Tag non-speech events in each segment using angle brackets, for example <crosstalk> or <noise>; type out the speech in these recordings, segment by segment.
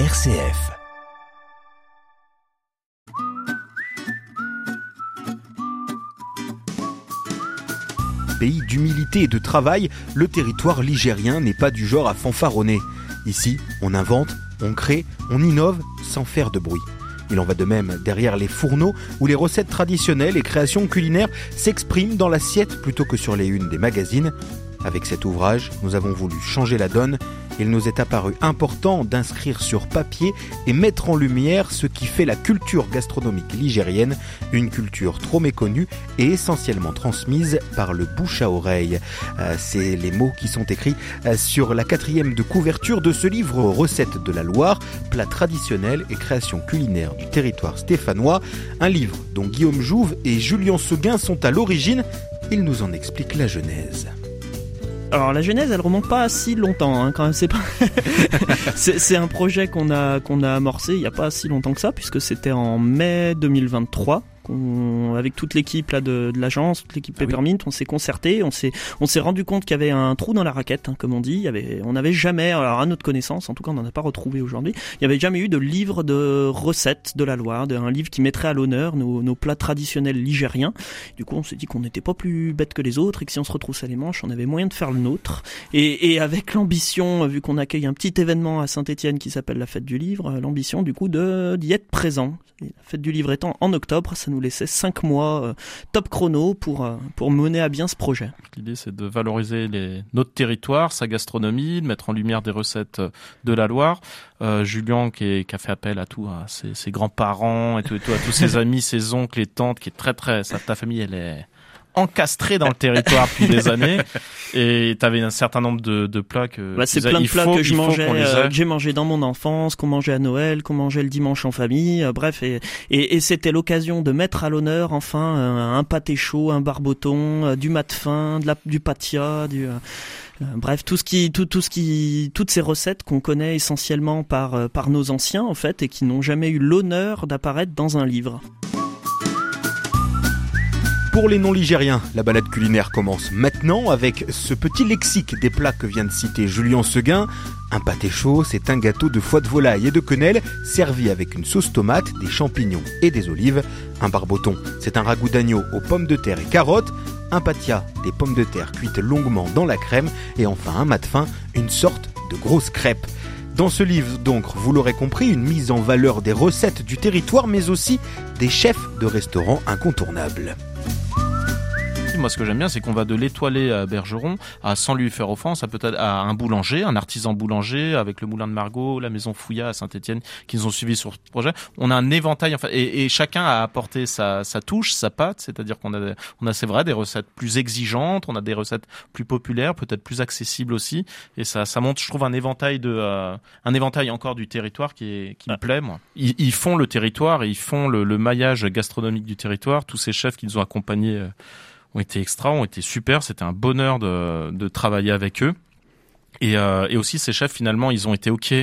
RCF. Pays d'humilité et de travail, le territoire ligérien n'est pas du genre à fanfaronner. Ici, on invente, on crée, on innove sans faire de bruit. Il en va de même derrière les fourneaux où les recettes traditionnelles et créations culinaires s'expriment dans l'assiette plutôt que sur les unes des magazines. Avec cet ouvrage, nous avons voulu changer la donne il nous est apparu important d'inscrire sur papier et mettre en lumière ce qui fait la culture gastronomique ligérienne, une culture trop méconnue et essentiellement transmise par le bouche à oreille. Euh, c'est les mots qui sont écrits euh, sur la quatrième de couverture de ce livre Recettes de la Loire, plats traditionnels et créations culinaires du territoire stéphanois, un livre dont Guillaume Jouve et Julien Seguin sont à l'origine. Ils nous en expliquent la genèse. Alors la genèse, elle remonte pas si longtemps. Hein, quand même, <laughs> c'est un projet qu'on a qu'on a amorcé il y a pas si longtemps que ça, puisque c'était en mai 2023 avec toute l'équipe là de, l'agence, toute l'équipe ah Peppermint, on s'est concerté, on s'est on s'est rendu compte qu'il y avait un trou dans la raquette, hein, comme on dit. Il y avait, on n'avait jamais, alors à notre connaissance, en tout cas on n'en a pas retrouvé aujourd'hui, il n'y avait jamais eu de livre de recettes de la Loire, un livre qui mettrait à l'honneur nos, nos, plats traditionnels ligériens. Du coup on s'est dit qu'on n'était pas plus bête que les autres et que si on se retroussait les manches, on avait moyen de faire le nôtre. Et, et avec l'ambition, vu qu'on accueille un petit événement à Saint-Étienne qui s'appelle la fête du livre, l'ambition du coup de d'y être présent. la fête du livre étant en octobre, ça nous laissait cinq mois euh, top chrono pour, euh, pour mener à bien ce projet. L'idée, c'est de valoriser les, notre territoire, sa gastronomie, de mettre en lumière des recettes de la Loire. Euh, Julien, qui, qui, a fait appel à tout, à ses, ses grands-parents et tout, et tout, à tous ses <laughs> amis, ses oncles et tantes, qui est très, très, ta famille, elle est, encastré dans le territoire depuis des années et tu avais un certain nombre de, de plats que bah, c'est plein de plats que je mangeais euh, que j'ai mangé dans mon enfance qu'on mangeait à Noël qu'on mangeait le dimanche en famille euh, bref et, et, et c'était l'occasion de mettre à l'honneur enfin euh, un pâté chaud un barboton du mat fin de la, du patia du bref tout ce qui tout, tout ce qui toutes ces recettes qu'on connaît essentiellement par par nos anciens en fait et qui n'ont jamais eu l'honneur d'apparaître dans un livre. Pour les non-ligériens, la balade culinaire commence maintenant avec ce petit lexique des plats que vient de citer Julien Seguin. Un pâté chaud, c'est un gâteau de foie de volaille et de quenelle servi avec une sauce tomate, des champignons et des olives. Un barboton, c'est un ragoût d'agneau aux pommes de terre et carottes. Un patia, des pommes de terre cuites longuement dans la crème. Et enfin un mat fin, une sorte de grosse crêpe. Dans ce livre, donc, vous l'aurez compris, une mise en valeur des recettes du territoire, mais aussi des chefs de restaurants incontournables. Moi, ce que j'aime bien, c'est qu'on va de l'étoilé à Bergeron à, sans lui faire offense, à peut-être à un boulanger, un artisan boulanger avec le moulin de Margot, la maison Fouillat à Saint-Etienne qui nous ont suivis sur ce projet. On a un éventail, enfin, et, et chacun a apporté sa, sa touche, sa patte, c'est-à-dire qu'on a, on a, c'est vrai, des recettes plus exigeantes, on a des recettes plus populaires, peut-être plus accessibles aussi, et ça, ça montre, je trouve, un éventail de, euh, un éventail encore du territoire qui, est, qui me plaît, moi. Ils, ils, font le territoire ils font le, le maillage gastronomique du territoire. Tous ces chefs qui nous ont accompagnés. Euh, ont été extra, ont été super. C'était un bonheur de, travailler avec eux. Et, euh, et aussi ces chefs finalement, ils ont été ok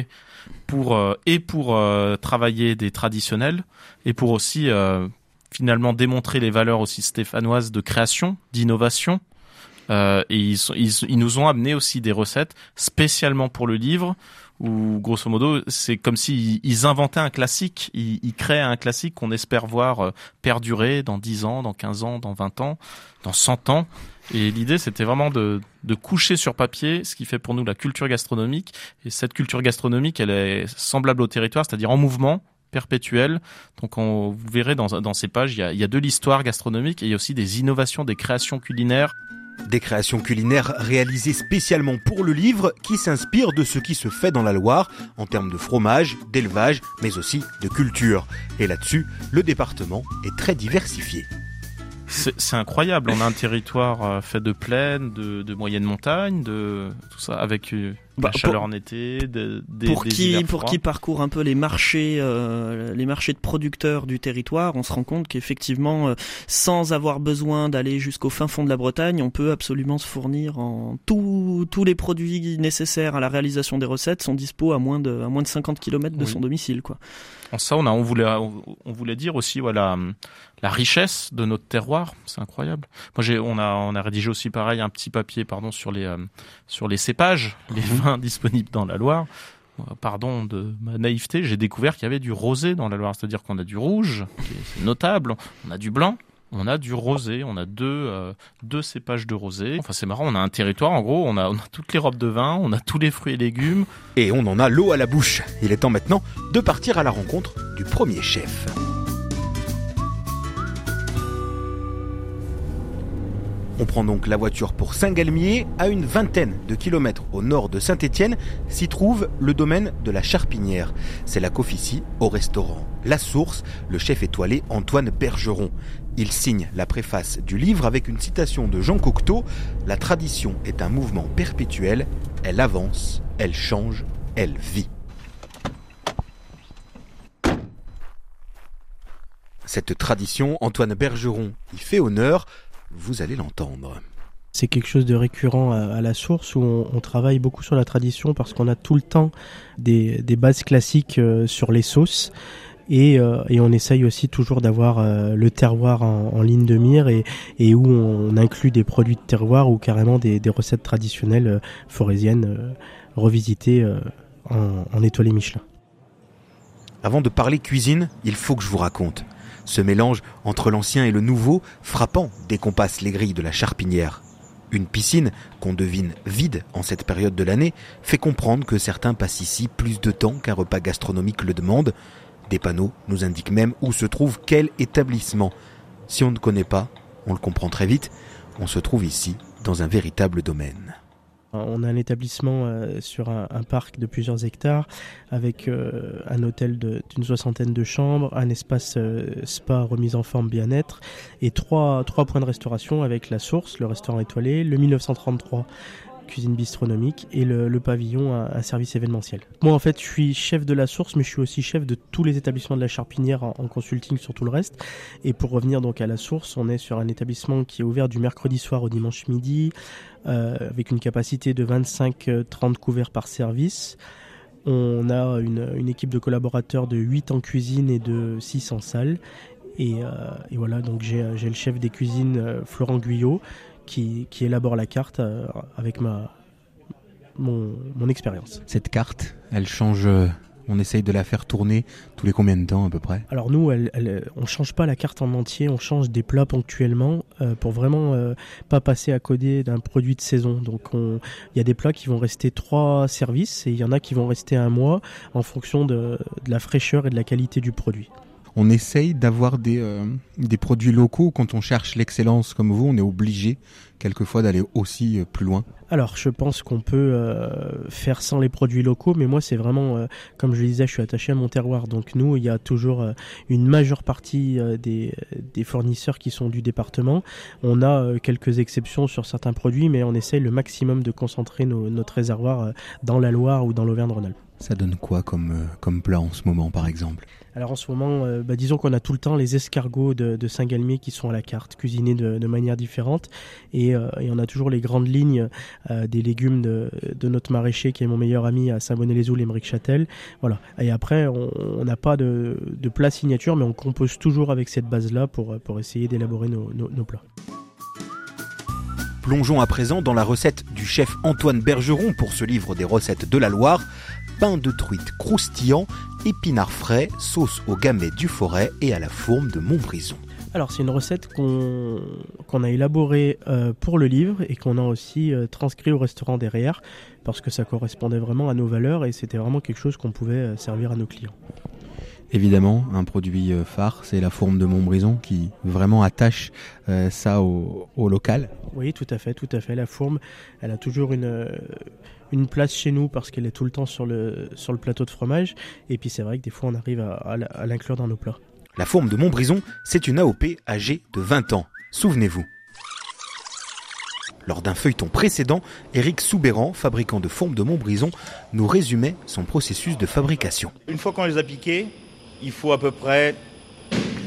pour euh, et pour euh, travailler des traditionnels et pour aussi finalement démontrer les valeurs aussi stéphanoises de création, d'innovation. et ils, nous ont amené aussi des recettes spécialement pour le livre où grosso modo c'est comme s'ils ils inventaient un classique, ils, ils créaient un classique qu'on espère voir euh, perdurer dans 10 ans, dans 15 ans, dans 20 ans, dans 100 ans. Et l'idée c'était vraiment de, de coucher sur papier ce qui fait pour nous la culture gastronomique. Et cette culture gastronomique elle est semblable au territoire, c'est-à-dire en mouvement, perpétuel. Donc on, vous verrez dans, dans ces pages, il y a, il y a de l'histoire gastronomique et il y a aussi des innovations, des créations culinaires. Des créations culinaires réalisées spécialement pour le livre qui s'inspirent de ce qui se fait dans la Loire en termes de fromage, d'élevage, mais aussi de culture. Et là-dessus, le département est très diversifié. C'est incroyable, on a un territoire euh, fait de plaines, de, de moyennes montagnes, de tout ça, avec euh, bah, la chaleur en été, de, des, pour des qui pour qui parcourt un peu les marchés, euh, les marchés de producteurs du territoire, on se rend compte qu'effectivement, euh, sans avoir besoin d'aller jusqu'au fin fond de la Bretagne, on peut absolument se fournir en tous tous les produits nécessaires à la réalisation des recettes sont dispo à moins de à moins de 50 km de oui. son domicile, quoi. En ça, on a on voulait on voulait dire aussi voilà la richesse de notre terroir, c'est incroyable. Moi, j'ai, on a, on a rédigé aussi pareil un petit papier, pardon, sur les, euh, sur les cépages, les vins disponibles dans la Loire. pardon de ma naïveté, j'ai découvert qu'il y avait du rosé dans la Loire. C'est-à-dire qu'on a du rouge, c'est notable, on a du blanc, on a du rosé, on a deux, euh, deux cépages de rosé. Enfin, c'est marrant, on a un territoire, en gros, on a, on a toutes les robes de vin, on a tous les fruits et légumes. Et on en a l'eau à la bouche. Il est temps maintenant de partir à la rencontre du premier chef. On prend donc la voiture pour Saint-Galmier. À une vingtaine de kilomètres au nord de Saint-Étienne s'y trouve le domaine de la Charpinière. C'est la qu'officie au restaurant La Source, le chef étoilé Antoine Bergeron. Il signe la préface du livre avec une citation de Jean Cocteau La tradition est un mouvement perpétuel, elle avance, elle change, elle vit. Cette tradition, Antoine Bergeron y fait honneur vous allez l'entendre. C'est quelque chose de récurrent à, la source où on, travaille beaucoup sur la tradition parce qu'on a tout le temps des, bases classiques euh, sur les sauces. Euh, et, on essaye aussi toujours d'avoir euh, le terroir en, ligne de mire et, où on inclut des produits de terroir ou carrément des, recettes traditionnelles forésiennes revisitées en, en étoilé Michelin. Avant de parler cuisine, il faut que je vous raconte. Ce mélange entre l'ancien et le nouveau, frappant dès qu'on passe les grilles de la Charpinière. Une piscine, qu'on devine vide en cette période de l'année, fait comprendre que certains passent ici plus de temps qu'un repas gastronomique le demande. Des panneaux nous indiquent même où se trouve quel établissement. Si on ne connaît pas, on le comprend très vite, on se trouve ici dans un véritable domaine. On a un établissement euh, sur un, parc de plusieurs hectares avec euh, un hôtel d'une soixantaine de chambres, un espace euh, spa remise en forme bien-être et trois, trois points de restauration avec la source, le restaurant étoilé, le 1933 cuisine bistronomique et le, pavillon, un, service événementiel. Moi, en fait, je suis chef de la source, mais je suis aussi chef de tous les établissements de la Charpinière en, consulting sur tout le reste. Et pour revenir donc à la source, on est sur un établissement qui est ouvert du mercredi soir au dimanche midi, euh, avec une capacité de 25-30 couverts par service. On a une, équipe de collaborateurs de 8 en cuisine et de 6 en salle. Et, euh, voilà, donc j'ai le chef des cuisines, euh, Florent Guyot, qui, élabore la carte euh, avec ma, mon, expérience. Cette carte, elle change euh, on essaye de la faire tourner tous les combien de temps à peu près? Alors nous, on change pas la carte en entier, on change des plats ponctuellement euh, pour vraiment pas passer à coder d'un produit de saison. Donc il y a des plats qui vont rester trois services et il y en a qui vont rester un mois en fonction de la fraîcheur et de la qualité du produit on essaye d'avoir des, euh, des produits locaux. Quand on cherche l'excellence comme vous, on est obligé quelquefois d'aller aussi euh, plus loin. Alors, je pense qu'on peut euh, faire sans les produits locaux, mais moi, c'est vraiment, comme je le disais, je suis attaché à mon terroir. Donc, nous, il y a toujours une majeure partie des, des, fournisseurs qui sont du département. On a quelques exceptions sur certains produits, mais on essaye le maximum de concentrer notre réservoir dans la Loire ou dans l'Auvergne-Rhône-Alpes. Ça donne quoi comme, comme plat en ce moment, par exemple? Alors en ce moment, euh, bah, disons qu'on a tout le temps les escargots de, Saint-Galmier qui sont à la carte, cuisinés de, manière différente. Euh, et, on a toujours les grandes lignes euh, des légumes de, notre maraîcher qui est mon meilleur ami à Saint-Bonnet-les-Oules, Émeric Châtel. Voilà. Et après, on n'a pas de, plat signature, mais on compose toujours avec cette base-là pour, pour essayer d'élaborer nos, nos plats. Plongeons à présent dans la recette du chef Antoine Bergeron pour ce livre des recettes de la Loire pain de truite croustillant, épinards frais, sauce au gamay du forêt et à la fourme de Montbrison. Alors c'est une recette qu'on a élaborée euh, pour le livre et qu'on a aussi euh, transcrit au restaurant derrière parce que ça correspondait vraiment à nos valeurs et c'était vraiment quelque chose qu'on pouvait euh, servir à nos clients. Évidemment, un produit phare, c'est la fourme de Montbrison qui vraiment attache ça au, au, local. Oui, tout à fait, tout à fait. La fourme, elle a toujours une, une place chez nous parce qu'elle est tout le temps sur le, sur le plateau de fromage. Et puis c'est vrai que des fois on arrive à, l'inclure dans nos plats. La forme de Montbrison, c'est une AOP âgée de 20 ans. Souvenez-vous. Lors d'un feuilleton précédent, Eric Soubéran, fabricant de formes de Montbrison, nous résumait son processus de fabrication. Une fois qu'on les a piqués, il faut à peu près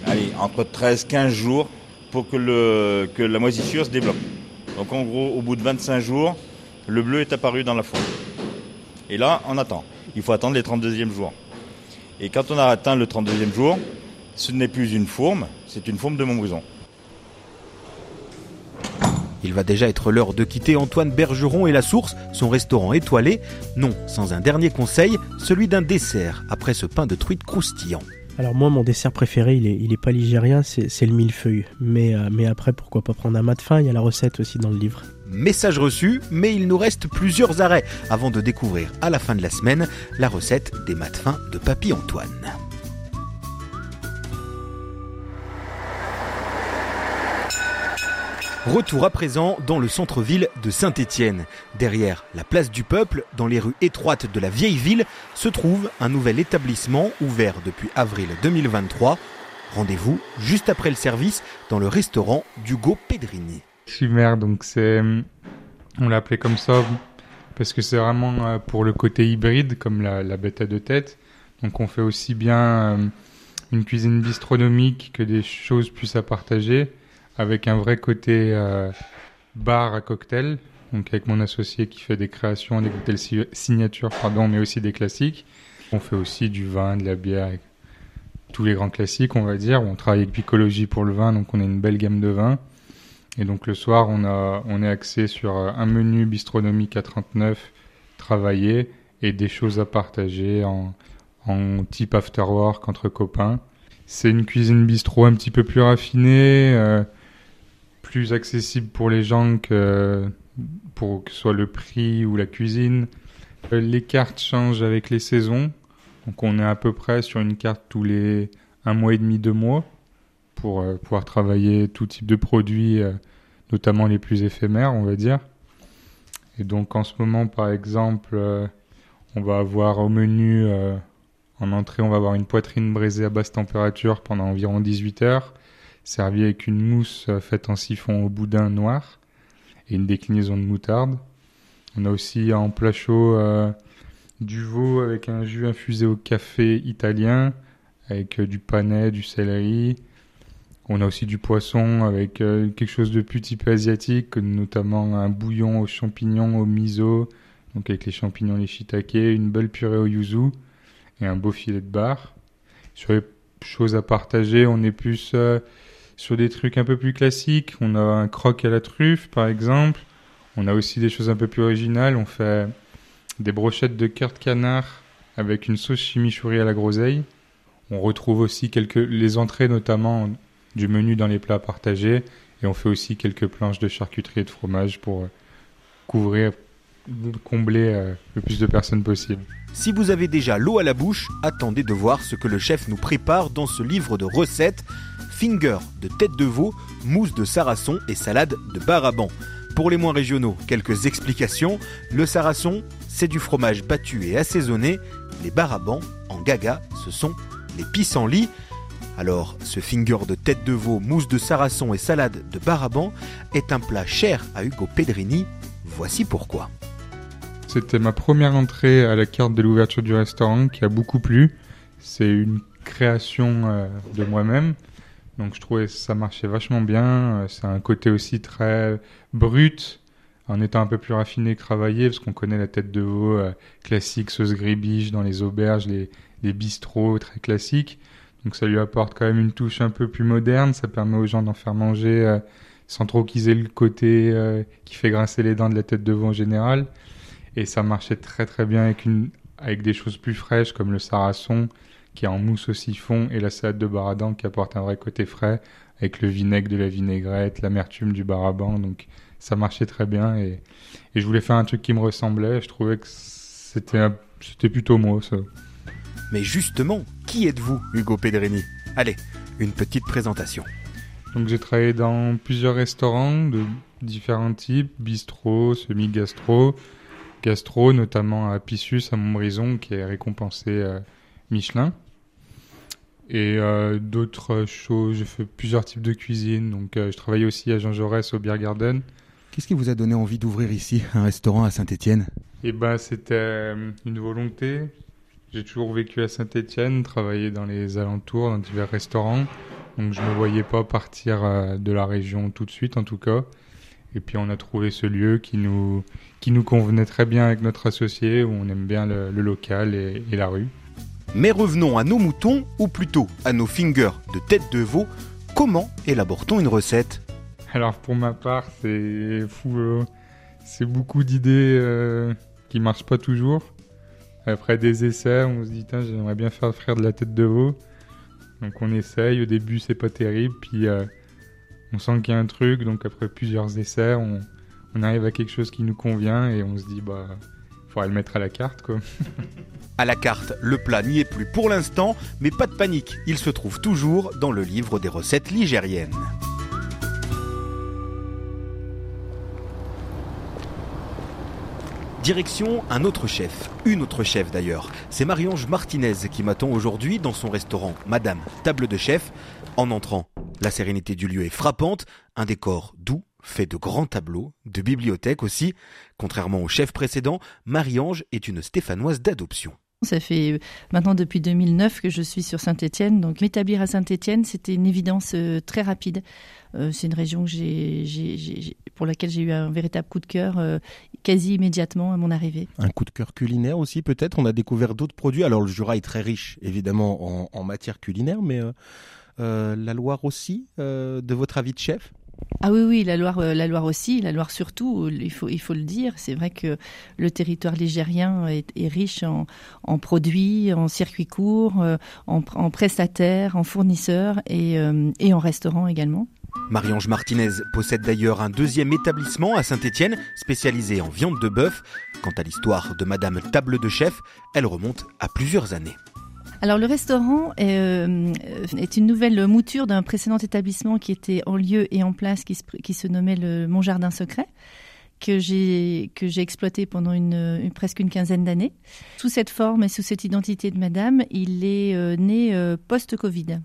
allez, entre 13 15 jours pour que, que la moisissure se développe. Donc en gros, au bout de 25 jours, le bleu est apparu dans la fourme. Et là, on attend. Il faut attendre les 32e jours. Et quand on a atteint le 32e jour, ce n'est plus une fourme, c'est une fourme de Montbrison. Il va déjà être l'heure de quitter Antoine Bergeron et la Source, son restaurant étoilé. Non, sans un dernier conseil, celui d'un dessert après ce pain de truite croustillant. Alors moi, mon dessert préféré, il est, il est pas ligérien, c'est le millefeuille. Mais, euh, mais après, pourquoi pas prendre un mat de fin? Il y a la recette aussi dans le livre. Message reçu, mais il nous reste plusieurs arrêts avant de découvrir à la fin de la semaine la recette des mat fins de Papy Antoine. Retour à présent dans le centre-ville de Saint-Étienne. Derrière la place du Peuple, dans les rues étroites de la vieille ville, se trouve un nouvel établissement ouvert depuis avril 2023. Rendez-vous juste après le service dans le restaurant d'Hugo Pedrini. Chimère, donc c'est, on l'a appelé comme ça parce que c'est vraiment euh, pour le côté hybride, comme la, la bête à deux têtes. Donc on fait aussi bien euh, une cuisine bistronomique que des choses plus à partager avec un vrai côté euh, bar à cocktail, donc avec mon associé qui fait des créations, des cocktails signature, pardon, mais aussi des classiques. On fait aussi du vin, de la bière, tous les grands classiques, on va dire. On travaille avec Picologie pour le vin, donc on a une belle gamme de vins. Et donc le soir, on, a, on est axé sur euh, un menu bistronomique à 39 travaillé et des choses à partager en, en type after work entre copains. C'est une cuisine bistrot un petit peu plus raffinée, euh, plus accessible pour les gens que pour que ce soit le prix ou la cuisine. Euh, les cartes changent avec les saisons. Donc on est à peu près sur une carte tous les un mois et demi, deux mois pour euh, pouvoir travailler tout type de produits, euh, notamment les plus éphémères, on va dire. Et donc en ce moment, par exemple, on va avoir au menu, en entrée, on va avoir une poitrine braisée à basse température pendant environ 18 heures servi avec une mousse euh, faite en siphon au boudin noir et une déclinaison de moutarde. On a aussi en plat chaud euh, du veau avec un jus infusé au café italien, avec euh, du panais, du céleri. On a aussi du poisson avec quelque chose de plus type asiatique, notamment un bouillon aux champignons au miso, donc avec les champignons, les shiitake, une belle purée au yuzu et un beau filet de bar. Sur les choses à partager, on est plus sur des trucs un peu plus classiques, on a un croque à la truffe, par exemple. On a aussi des choses un peu plus originales. On fait des brochettes de cœur de canard avec une sauce chimichurri à la groseille. On retrouve aussi quelques les entrées notamment du menu dans les plats partagés et on fait aussi quelques planches de charcuterie et de fromage pour euh, couvrir combler euh, le plus de personnes possible. Si vous avez déjà l'eau à la bouche, attendez de voir ce que le chef nous prépare dans ce livre de recettes finger de tête de veau, mousse de sarrason et salade de baraban. Pour les moins régionaux, quelques explications. Le sarrason, c'est du fromage battu et assaisonné. Les barabans, en gaga, ce sont les pissenlits. Alors, ce finger de tête de veau, mousse de sarrason et salade de baraban est un plat cher à Hugo Pedrini. Voici pourquoi. C'était ma première entrée à la carte de l'ouverture du restaurant qui a beaucoup plu. C'est une création euh, de moi-même. Donc je trouvais ça marchait vachement bien. Euh, c'est un côté aussi très brut, en étant un peu plus raffiné travaillé, parce qu'on connaît la tête de veau euh, classique, sauce gribiche dans les auberges, les, bistrots très classiques. Donc ça lui apporte quand même une touche un peu plus moderne. Ça permet aux gens d'en faire manger euh, sans trop qu'ils aient le côté qui fait grincer les dents de la tête de veau en général. Et ça marchait très très bien avec, une, avec des choses plus fraîches comme le sarrason qui est en mousse au siphon, et la salade de baradan qui apporte un vrai côté frais, avec le vinaigre de la vinaigrette, l'amertume du baraban. Donc ça marchait très bien et, et, je voulais faire un truc qui me ressemblait. Je trouvais que c'était, c'était plutôt moi ça. Mais justement, qui êtes-vous, Hugo Pedrini Allez, une petite présentation. Donc j'ai travaillé dans plusieurs restaurants de différents types, bistrot, semi-gastro, gastro, notamment à Pissus à Montbrison qui est récompensé euh, Michelin. Et euh, d'autres choses, j'ai fait plusieurs types de cuisine. Donc, euh, je travaillais aussi à Jean Jaurès au Beer Garden. Qu'est-ce qui vous a donné envie d'ouvrir ici un restaurant à Saint-Étienne? Eh ben, c'était euh, une volonté. J'ai toujours vécu à Saint-Étienne, travaillé dans les alentours, dans divers restaurants. Donc, je me voyais pas partir de la région tout de suite, en tout cas. Et puis, on a trouvé ce lieu qui nous, qui nous convenait très bien avec notre associé, où on aime bien le, local et la rue. Mais revenons à nos moutons, ou plutôt à nos fingers de tête de veau. Comment élabore-t-on une recette? Alors pour ma part, c'est fou. euh, c'est beaucoup d'idées euh, qui marchent pas toujours. Après des essais, on se dit j'aimerais bien faire frire de la tête de veau. Donc on essaye. Au début, c'est pas terrible. Puis euh, on sent qu'il y a un truc. Donc après plusieurs essais, on arrive à quelque chose qui nous convient et on se dit bah, le mettre à la carte quoi. <laughs> La carte, le plat n'y est plus pour l'instant, mais pas de panique, il se trouve toujours dans le livre des recettes ligériennes. Direction un autre chef, une autre chef d'ailleurs. C'est Marie-Ange Martinez qui m'attend aujourd'hui dans son restaurant Madame Table de Chef. En entrant, la sérénité du lieu est frappante, un décor doux, fait de grands tableaux, de bibliothèques aussi. Contrairement au chef précédent, Marie-Ange est une stéphanoise d'adoption. Ça fait maintenant depuis 2009 que je suis sur Saint-Étienne, donc m'établir à Saint-Étienne, c'était une évidence euh, très rapide. Euh, c'est une région que j'ai, j'ai- j'ai- pour laquelle j'ai eu un véritable coup de cœur euh, quasi immédiatement à mon arrivée. Un coup de cœur culinaire aussi, peut-être? On a découvert d'autres produits. Alors, le Jura est très riche, évidemment, en, en matière culinaire, mais euh, euh, la Loire aussi, euh, de votre avis de chef? Ah oui, oui, la Loire, euh, la Loire aussi, la Loire surtout, il faut, il faut le dire. C'est vrai que le territoire ligérien est, riche en, en produits, en circuits courts, euh, en, en prestataires, en fournisseurs et, euh, et en restaurants également. Marie-Ange Martinez possède d'ailleurs un deuxième établissement à Saint-Étienne, spécialisé en viande de bœuf. Quant à l'histoire de Madame Table de Chef, elle remonte à plusieurs années. Alors le restaurant est, euh, est une nouvelle mouture d'un précédent établissement qui était en lieu et en place, qui se, qui se nommait le Mon Jardin Secret que j'ai exploité pendant une- presque une quinzaine d'années. Sous cette forme et sous cette identité de Madame, il est euh, né euh, post-Covid.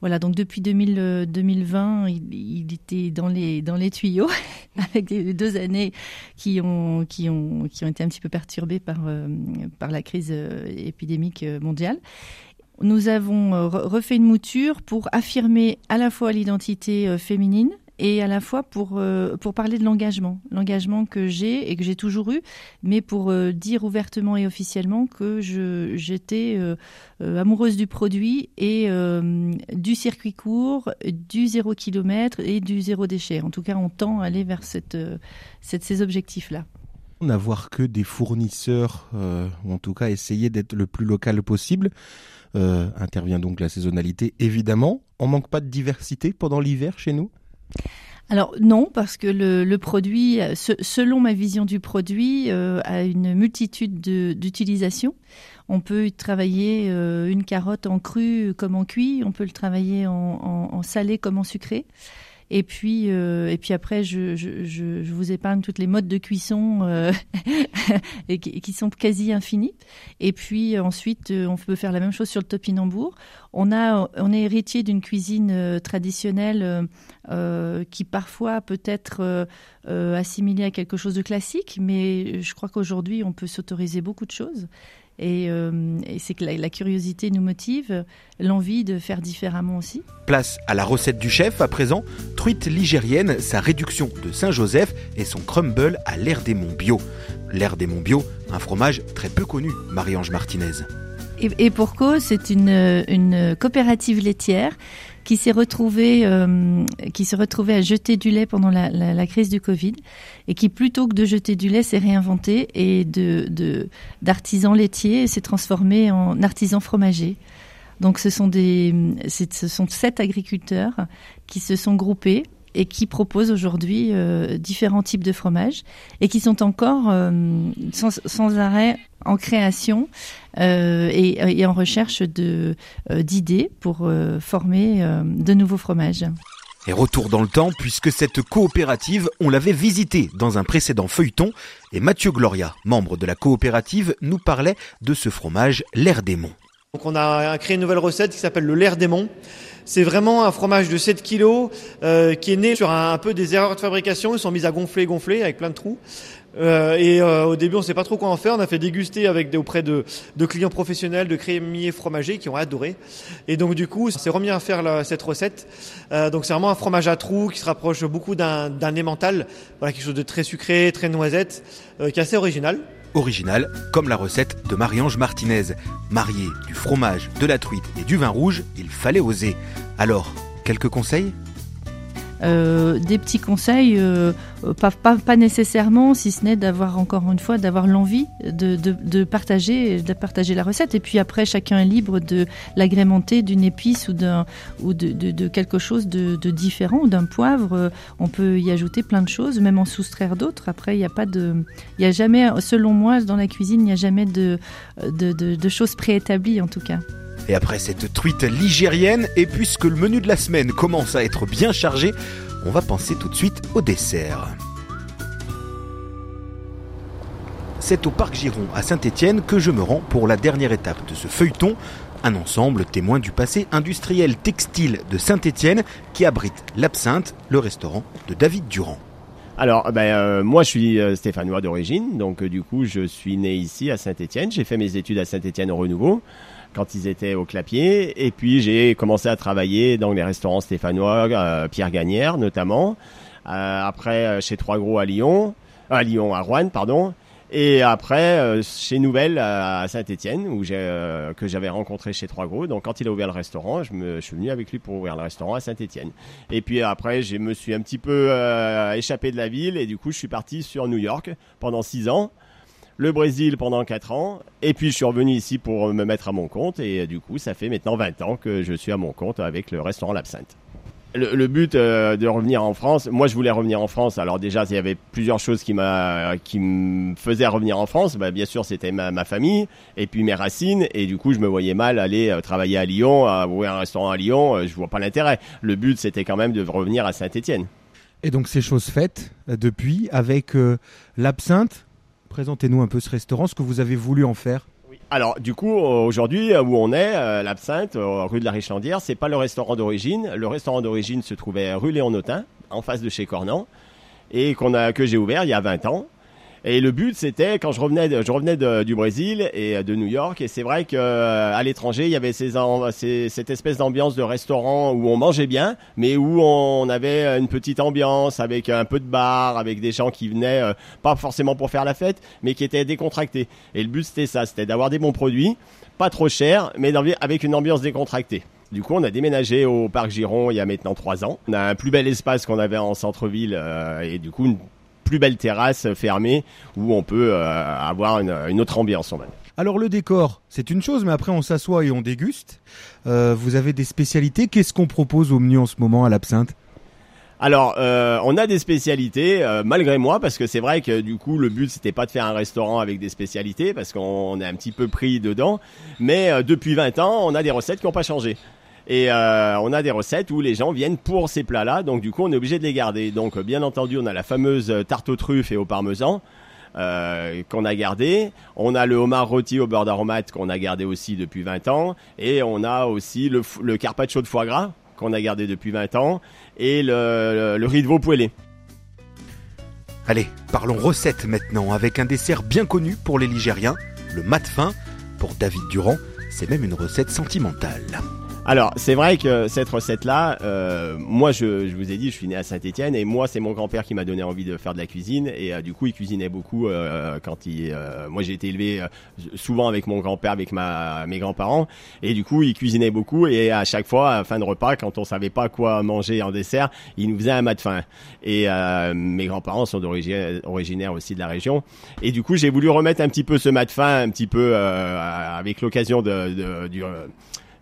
Voilà, donc depuis 2000, euh, 2020, il, il était dans les tuyaux <laughs> avec deux années qui ont qui ont été un petit peu perturbées par euh, par la crise euh, épidémique mondiale. Nous avons re- refait une mouture pour affirmer à la fois l'identité féminine et à la fois pour, euh, pour parler de l'engagement. L'engagement que j'ai et que j'ai toujours eu, mais pour euh, dire ouvertement et officiellement que j'étais euh, amoureuse du produit et du circuit court, du zéro kilomètre et du zéro déchet. En tout cas, on tend à aller vers ces objectifs-là. N'avoir que des fournisseurs, ou en tout cas essayer d'être le plus local possible. Intervient donc la saisonnalité, évidemment. On manque pas de diversité pendant l'hiver chez nous? Alors non, parce que le, le produit, euh, se- selon ma vision du produit, euh, a une multitude de- d'utilisations. On peut travailler euh, une carotte en cru comme en cuit, on peut le travailler en- en salé comme en sucré. Et puis, euh, et puis après, je, je, je, vous épargne toutes les modes de cuisson euh, <laughs> qui, sont quasi infinies. Et puis ensuite, euh, on peut faire la même chose sur le topinambour. On a, on est héritier d'une cuisine traditionnelle qui parfois peut être assimilée à quelque chose de classique, mais je crois qu'aujourd'hui, on peut s'autoriser beaucoup de choses. Et, euh, et c'est que la, la curiosité nous motive, l'envie de faire différemment aussi. Place à la recette du chef à présent, truite ligérienne, sa réduction de Saint-Joseph et son crumble à l'air des monts bio. L'air des monts bio, un fromage très peu connu, Marie-Ange Martinez. Et, et pour cause, c'est une, coopérative laitière qui s'est retrouvée, euh, qui s'est retrouvée à jeter du lait pendant la, crise du Covid et qui, plutôt que de jeter du lait, s'est réinventé et de, d'artisan laitier s'est transformé en artisan fromager. Donc ce sont des, ce sont sept agriculteurs qui se sont groupés et qui proposent aujourd'hui euh, différents types de fromages et qui sont encore euh, sans, arrêt en création euh, et, en recherche d'idées pour former de nouveaux fromages. Et retour dans le temps, puisque cette coopérative, on l'avait visitée dans un précédent feuilleton, et Mathieu Gloria, membre de la coopérative, nous parlait de ce fromage l'air des monts. Donc on a créé une nouvelle recette qui s'appelle le lair des monts. C'est vraiment un fromage de 7 kilos euh, qui est né sur un, peu des erreurs de fabrication. Ils sont mis à gonfler, gonfler avec plein de trous. Euh, et euh, au début, on ne sait pas trop quoi en faire. On a fait déguster avec des, auprès de, de clients professionnels, de crémiers fromagers qui ont adoré. Et donc du coup, on s'est remis à faire la- cette recette. Euh, donc c'est vraiment un fromage à trous qui se rapproche beaucoup d'un d'un. Voilà quelque chose de très sucré, très noisette, euh, qui est assez original. Original, comme la recette de Marie-Ange Martinez. Marié du fromage, de la truite et du vin rouge, il fallait oser. Alors, quelques conseils? Euh, des petits conseils, euh, pas, pas, pas, nécessairement, si ce n'est d'avoir encore une fois d'avoir l'envie de, de, partager, la recette. Et puis après, chacun est libre de l'agrémenter d'une épice ou d'un ou de, de, quelque chose de, différent d'un poivre. On peut y ajouter plein de choses, même en soustraire d'autres. Après, il a pas de, il y a jamais, selon moi, dans la cuisine, il n'y a jamais de, de choses préétablies en tout cas. Et après cette truite ligérienne, et puisque le menu de la semaine commence à être bien chargé, on va penser tout de suite au dessert. C'est au Parc Giron à Saint-Étienne que je me rends pour la dernière étape de ce feuilleton, un ensemble témoin du passé industriel textile de Saint-Étienne qui abrite l'Absinthe, le restaurant de David Durand. Alors, ben, euh, moi, je suis euh, stéphanois d'origine, donc euh, du coup, je suis né ici à Saint-Étienne. J'ai fait mes études à Saint-Étienne au Renouveau quand ils étaient au Clapier. Et puis j'ai commencé à travailler dans les restaurants stéphanois, euh, Pierre Gagnère notamment. Euh, après euh, chez Trois Gros à Lyon, à Lyon à Rouen pardon. Et après chez Nouvelle à Saint-Étienne où que j'avais rencontré chez Trois Gros. Donc quand il a ouvert le restaurant, je, me, suis venu avec lui pour ouvrir le restaurant à Saint-Étienne. Et puis après, je me suis un petit peu échappé de la ville et du coup je suis parti sur New York pendant six ans le Brésil pendant 4 ans, et puis je suis revenu ici pour me mettre à mon compte, et du coup, ça fait maintenant 20 ans que je suis à mon compte avec le restaurant L'Absinthe. Le, but euh, de revenir en France, moi je voulais revenir en France. Alors déjà, il y avait plusieurs choses qui m'a, qui me faisaient revenir en France. Bah, bien sûr, c'était ma, famille et puis mes racines. Et du coup, je me voyais mal aller euh, travailler à Lyon, à ouvrir un restaurant à Lyon. Euh, je vois pas l'intérêt. Le but, c'était quand même de revenir à Saint-Étienne. Et donc ces choses faites depuis avec l'absinthe Présentez-nous un peu ce restaurant, ce que vous avez voulu en faire. Alors, du coup, aujourd'hui, où on est, euh, l'Absinthe, euh, rue de la Richlandière, c'est pas le restaurant d'origine. Le restaurant d'origine se trouvait rue Léon-Notin, en face de chez Cornan, et qu'on a, que j'ai ouvert il y a 20 ans. Et le but, c'était quand je revenais, je revenais du Brésil et de New York, et c'est vrai que euh, à l'étranger, il y avait cette espèce d'ambiance de restaurant où on mangeait bien, mais où on avait une petite ambiance avec un peu de bar, avec des gens qui venaient euh, pas forcément pour faire la fête, mais qui étaient décontractés. Et le but, c'était ça, c'était d'avoir des bons produits, pas trop chers, mais avec une ambiance décontractée. Du coup, on a déménagé au parc Giron il y a maintenant trois ans. On a un plus bel espace qu'on avait en centre-ville euh, et du coup plus belle terrasse fermée où on peut euh, avoir une, autre ambiance. On Alors le décor, c'est une chose, mais après on s'assoit et on déguste. Euh, vous avez des spécialités. Qu'est-ce qu'on propose au menu en ce moment à l'absinthe? Alors, euh, on a des spécialités, malgré moi, parce que c'est vrai que du coup, le but c'était pas de faire un restaurant avec des spécialités, parce qu'on est un petit peu pris dedans. Mais depuis 20 ans, on a des recettes qui n'ont pas changé. Et euh, on a des recettes où les gens viennent pour ces plats-là, donc du coup on est obligé de les garder. Donc bien entendu on a la fameuse tarte aux truffes et au parmesan. Euh, qu'on a gardé. On a le homard rôti au beurre d'aromate qu'on a gardé aussi depuis 20 ans. Et on a aussi le, carpaccio de foie gras qu'on a gardé depuis 20 ans. Et le, riz de veau poêlé. Allez, parlons recettes maintenant avec un dessert bien connu pour les Ligériens, le mat fin. Pour David Durand, c'est même une recette sentimentale. Alors, c'est vrai que cette recette-là, euh, moi, je, je, vous ai dit, je suis né à Saint-Étienne et moi, c'est mon grand-père qui m'a donné envie de faire de la cuisine et euh, du coup, il cuisinait beaucoup euh, quand il. Euh, moi, j'ai été élevé euh, souvent avec mon grand-père, avec ma, mes grands-parents et du coup, il cuisinait beaucoup et à chaque fois, à fin de repas, quand on savait pas quoi manger en dessert, il nous faisait un mat de faim. Et mes grands-parents sont d'origine originaires aussi de la région et du coup, j'ai voulu remettre un petit peu ce mat de faim, un petit peu avec l'occasion de, de, du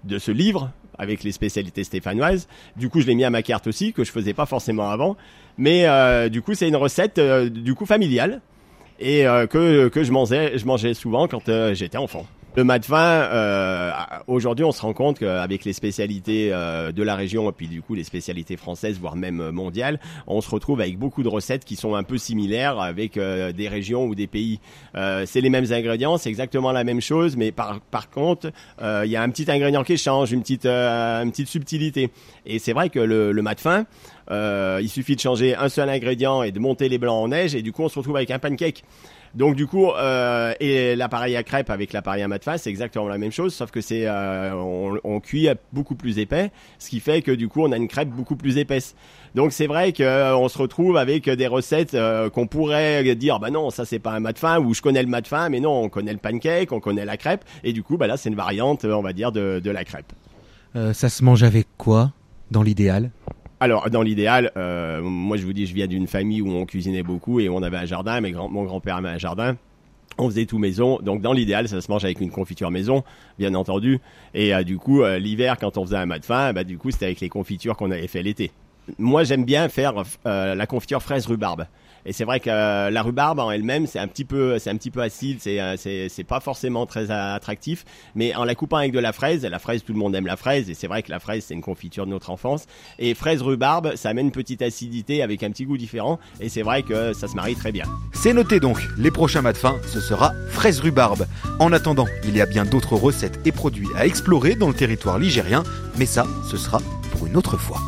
de ce livre avec les spécialités stéphanoises. Du coup, je l'ai mis à ma carte aussi, que je faisais pas forcément avant. Mais euh, du coup, c'est une recette euh, du coup familiale et euh, que, que je mangeais, je mangeais souvent quand j'étais enfant. Le vin, euh, aujourd'hui, on se rend compte qu'avec les spécialités euh, de la région et puis du coup les spécialités françaises, voire même euh, mondiales, on se retrouve avec beaucoup de recettes qui sont un peu similaires avec des régions ou des pays. c'est les mêmes ingrédients, c'est exactement la même chose, mais par, par contre, il y a un petit ingrédient qui change, une petite, une petite subtilité. Et c'est vrai que le, le mat de fin, il suffit de changer un seul ingrédient et de monter les blancs en neige, et du coup, on se retrouve avec un pancake. Donc du coup, euh, et l'appareil à crêpes avec l'appareil à mat face, c'est exactement la même chose, sauf que c'est euh, on, cuit beaucoup plus épais, ce qui fait que du coup on a une crêpe beaucoup plus épaisse. Donc c'est vrai qu'on euh, se retrouve avec des recettes euh, qu'on pourrait dire bah non ça c'est pas un mat fin ou je connais le mat fin mais non on connaît le pancake, on connaît la crêpe et du coup bah là c'est une variante on va dire de, de la crêpe. Euh, ça se mange avec quoi dans l'idéal? Alors, dans l'idéal, euh, moi je vous dis, je viens d'une famille où on cuisinait beaucoup et on avait un jardin. Mon grand-père avait un jardin. On faisait tout maison, donc dans l'idéal, ça se mange avec une confiture maison, bien entendu. Et euh, du coup, euh, l'hiver, quand on faisait un mat de fin, bah, du coup, c'était avec les confitures qu'on avait fait l'été. Moi, j'aime bien faire la confiture fraise rhubarbe. Et c'est vrai que euh, la rhubarbe en elle-même, c'est un petit peu, c'est un petit peu acide, c'est, euh, c'est, pas forcément très attractif. Mais en la coupant avec de la fraise, la fraise, tout le monde aime la fraise, et c'est vrai que la fraise, c'est une confiture de notre enfance. Et fraise rhubarbe, ça amène une petite acidité avec un petit goût différent, et c'est vrai que ça se marie très bien. C'est noté donc, les prochains mat de fin, ce sera fraise rhubarbe. En attendant, il y a bien d'autres recettes et produits à explorer dans le territoire ligérien, mais ça, ce sera pour une autre fois.